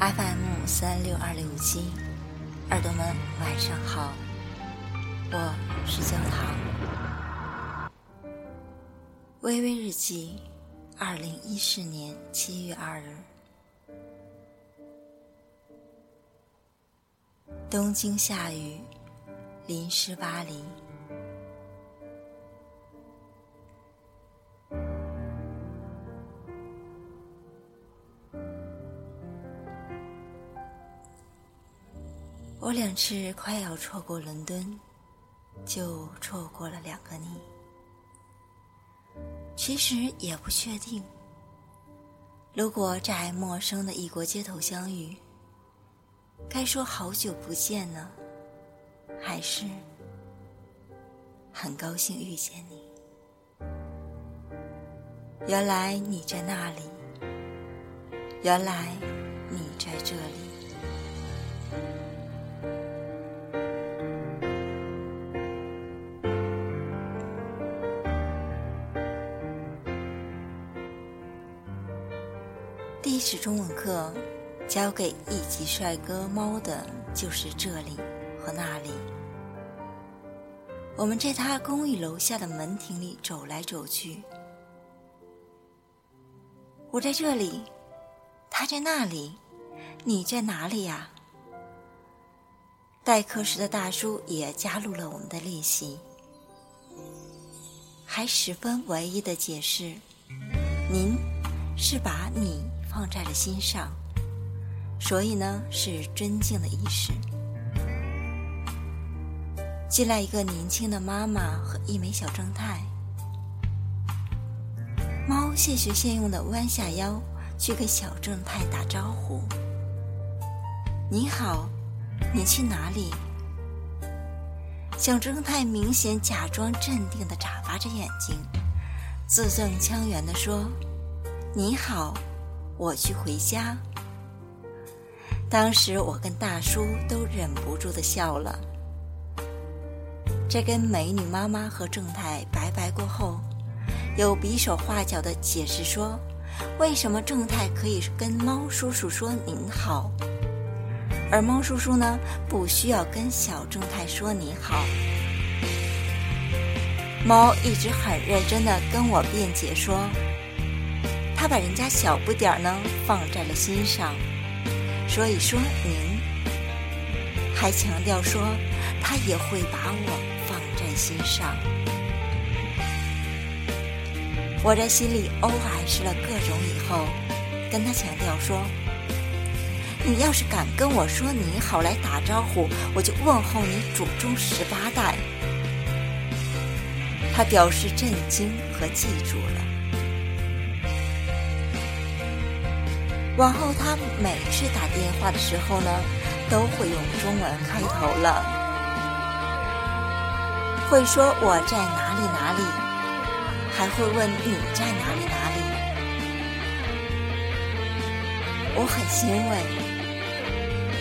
FM 三六二六七，耳朵们晚上好，我是焦糖。微微日记，二零一四年七月二日，东京下雨，淋湿巴黎。我两次快要错过伦敦，就错过了两个你。其实也不确定，如果在陌生的异国街头相遇，该说好久不见呢，还是很高兴遇见你？原来你在那里，原来你在这里。历史中文课，教给一级帅哥猫的就是这里和那里。我们在他公寓楼下的门庭里走来走去，我在这里，他在那里，你在哪里呀？代课时的大叔也加入了我们的练习，还十分唯一的解释：“您是把你。”放在了心上，所以呢是尊敬的意识。进来一个年轻的妈妈和一枚小正太，猫现学现用的弯下腰去给小正太打招呼：“你好，你去哪里？”小正太明显假装镇定的眨巴着眼睛，字正腔圆的说：“你好。”我去回家。当时我跟大叔都忍不住的笑了。在跟美女妈妈和正太拜拜过后，有比手画脚的解释说，为什么正太可以跟猫叔叔说您好，而猫叔叔呢不需要跟小正太说你好。猫一直很认真的跟我辩解说。他把人家小不点儿呢放在了心上，所以说您还强调说他也会把我放在心上。我在心里 OS 了各种以后，跟他强调说：“你要是敢跟我说你好来打招呼，我就问候你祖宗十八代。”他表示震惊和记住了。往后，他每次打电话的时候呢，都会用中文开头了，会说我在哪里哪里，还会问你在哪里哪里。我很欣慰，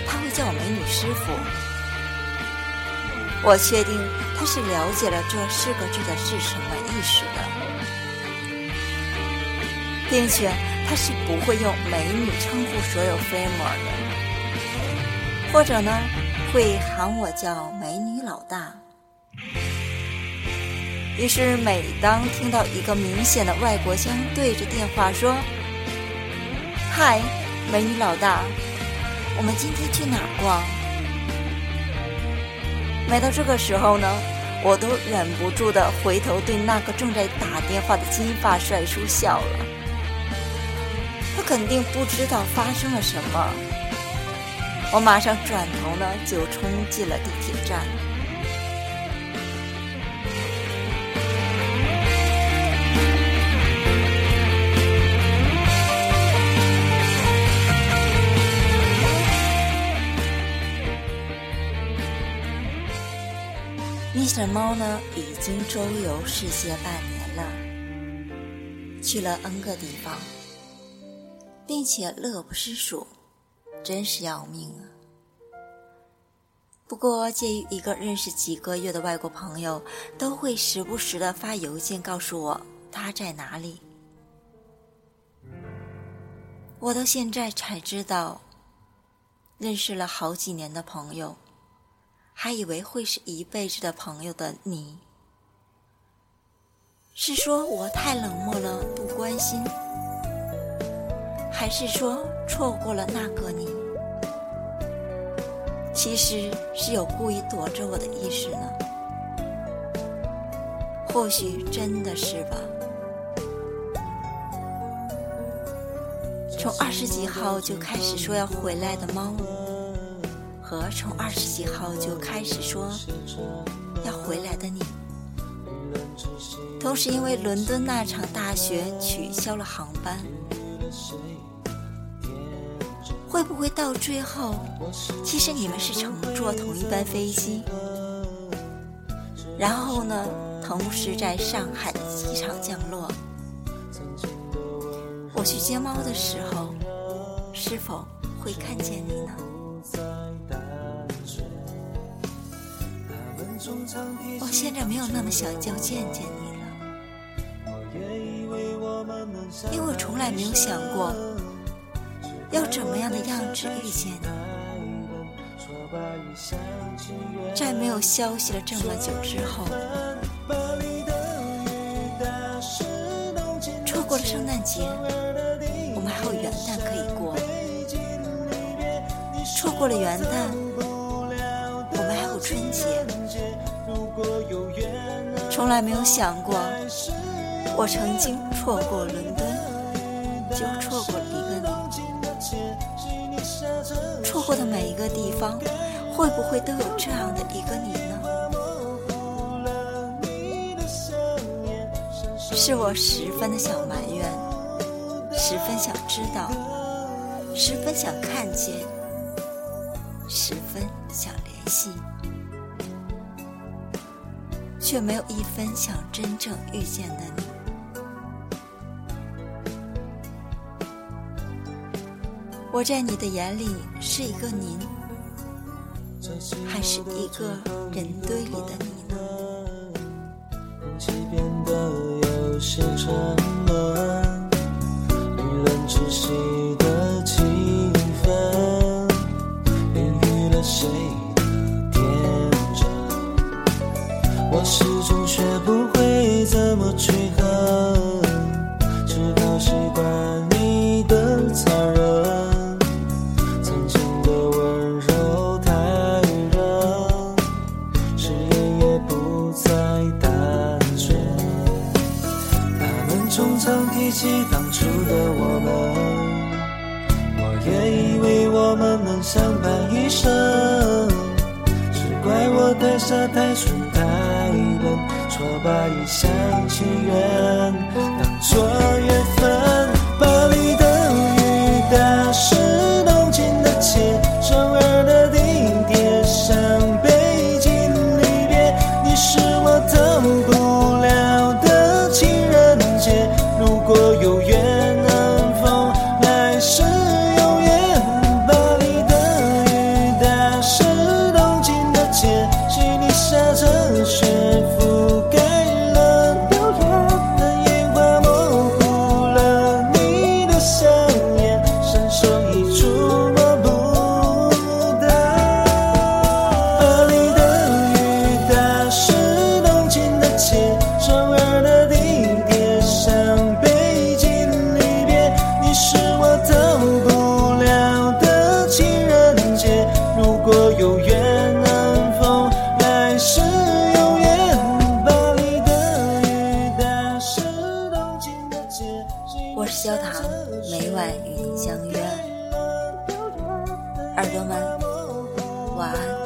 他会叫我美女师傅。我确定他是了解了这四个字的是什么意思的，并且。他是不会用美女称呼所有 f r a m e 的，或者呢，会喊我叫美女老大。于是，每当听到一个明显的外国腔对着电话说：“嗨，美女老大，我们今天去哪儿逛？”每到这个时候呢，我都忍不住的回头对那个正在打电话的金发帅叔笑了。他肯定不知道发生了什么。我马上转头呢，就冲进了地铁站。Mr. 猫呢，已经周游世界半年了，去了 N 个地方。并且乐不思蜀，真是要命啊！不过，介于一个认识几个月的外国朋友，都会时不时的发邮件告诉我他在哪里。我到现在才知道，认识了好几年的朋友，还以为会是一辈子的朋友的你，是说我太冷漠了，不关心，还是说错过了那个你？其实是有故意躲着我的意识呢。或许真的是吧。从二十几号就开始说要回来的猫，和从二十几号就开始说要回来的你，同时因为伦敦那场大雪取消了航班，会不会到最后，其实你们是乘坐同一班飞机，然后呢，同时在上海的机场降落？我去接猫的时候，是否会看见你呢？我现在没有那么想叫见见你了，因为我从来没有想过要怎么样的样子遇见你。在没有消息了这么久之后，错过了圣诞节。我们还有元旦可以过，错过了元旦，我们还有春节。从来没有想过，我曾经错过伦敦，就错过你。错过的每一个地方，会不会都有这样的一个你呢？是我十分的想埋怨。十分想知道，十分想看见，十分想联系，却没有一分想真正遇见的你。我在你的眼里是一个您，还是一个人堆里的你呢？空气变得有些沉闷，令人窒息的气氛，孕育了谁们总常提起当初的我们。我也以为我们能相伴一生，只怪我太傻太蠢太笨，错把一厢情愿当作缘分。焦糖每晚与您相约，耳朵们晚安。